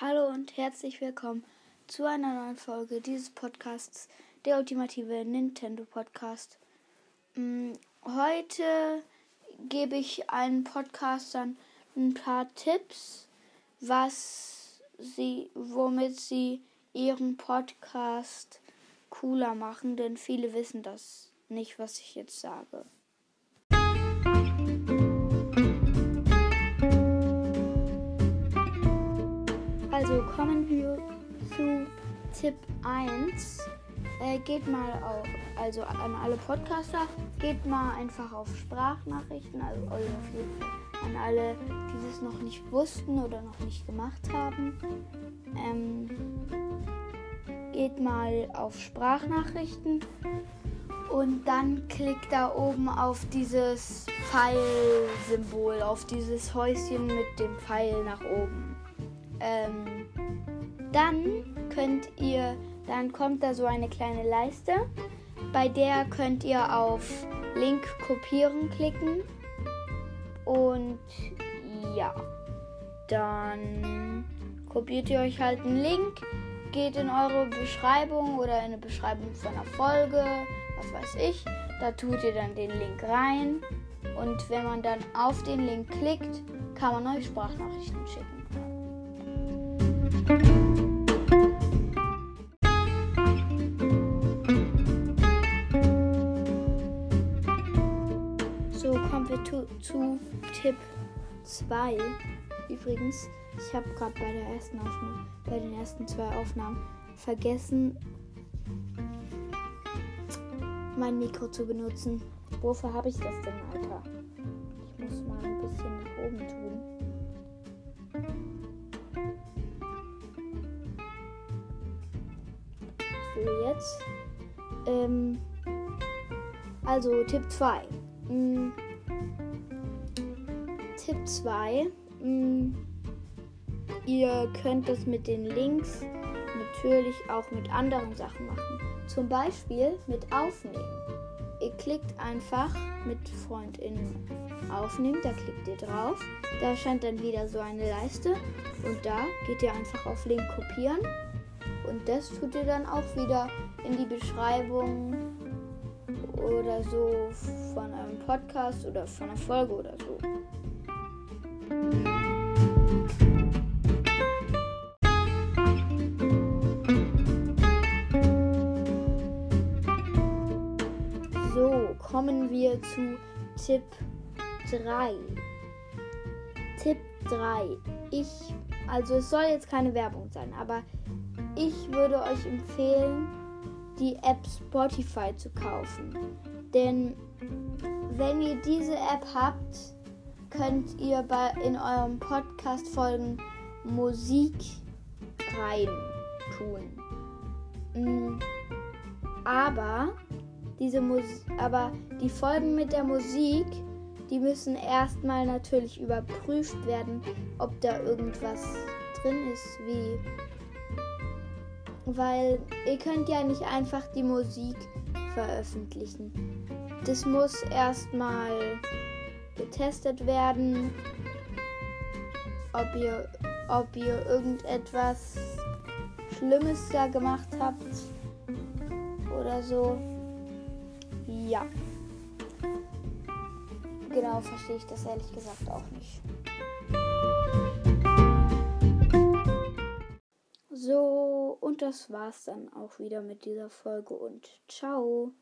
Hallo und herzlich willkommen zu einer neuen Folge dieses Podcasts, der ultimative Nintendo Podcast. Mm, heute gebe ich allen Podcastern ein paar Tipps, was sie, womit sie ihren Podcast cooler machen, denn viele wissen das nicht, was ich jetzt sage. Also kommen wir zu Tipp 1. Äh, geht mal auf, also an alle Podcaster, geht mal einfach auf Sprachnachrichten, also, an alle, die das noch nicht wussten oder noch nicht gemacht haben. Ähm, geht mal auf Sprachnachrichten und dann klickt da oben auf dieses Pfeil-Symbol, auf dieses Häuschen mit dem Pfeil nach oben. Ähm, dann könnt ihr, dann kommt da so eine kleine Leiste, bei der könnt ihr auf Link kopieren klicken. Und ja, dann kopiert ihr euch halt einen Link, geht in eure Beschreibung oder in eine Beschreibung von einer Folge, was weiß ich, da tut ihr dann den Link rein. Und wenn man dann auf den Link klickt, kann man euch Sprachnachrichten schicken. So kommen wir zu, Tipp 2. Übrigens, ich habe gerade bei der ersten Aufnahme, bei den ersten zwei Aufnahmen vergessen, mein Mikro zu benutzen. Wofür habe ich das denn, Alter? Ich muss mal ein bisschen nach oben tun. So, jetzt. Ähm, also Tipp 2. Mm. Tipp 2. Mm. Ihr könnt das mit den Links natürlich auch mit anderen Sachen machen. Zum Beispiel mit Aufnehmen. Ihr klickt einfach mit FreundInnen aufnehmen, da klickt ihr drauf. Da erscheint dann wieder so eine Leiste und da geht ihr einfach auf Link kopieren und das tut ihr dann auch wieder in die Beschreibung oder so von einem Podcast oder von einer Folge oder so. So, kommen wir zu Tipp 3. Tipp 3. Ich, also es soll jetzt keine Werbung sein, aber ich würde euch empfehlen, die App Spotify zu kaufen. Denn wenn ihr diese App habt, könnt ihr bei, in eurem Podcast-Folgen Musik rein tun. Mm, aber diese Mus aber die Folgen mit der Musik, die müssen erstmal natürlich überprüft werden, ob da irgendwas drin ist, wie weil ihr könnt ja nicht einfach die Musik veröffentlichen. Das muss erstmal getestet werden, ob ihr, ob ihr irgendetwas Schlimmes da gemacht habt oder so. Ja. Genau, verstehe ich das ehrlich gesagt auch nicht. Das war's dann auch wieder mit dieser Folge und ciao.